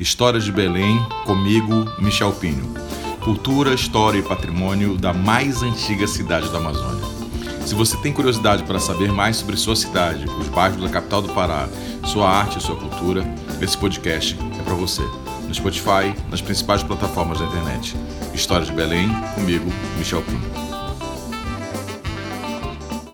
Histórias de Belém, comigo, Michel Pinho. Cultura, história e patrimônio da mais antiga cidade da Amazônia. Se você tem curiosidade para saber mais sobre sua cidade, os bairros da capital do Pará, sua arte e sua cultura, esse podcast é para você. No Spotify, nas principais plataformas da internet. Histórias de Belém, comigo, Michel Pinho.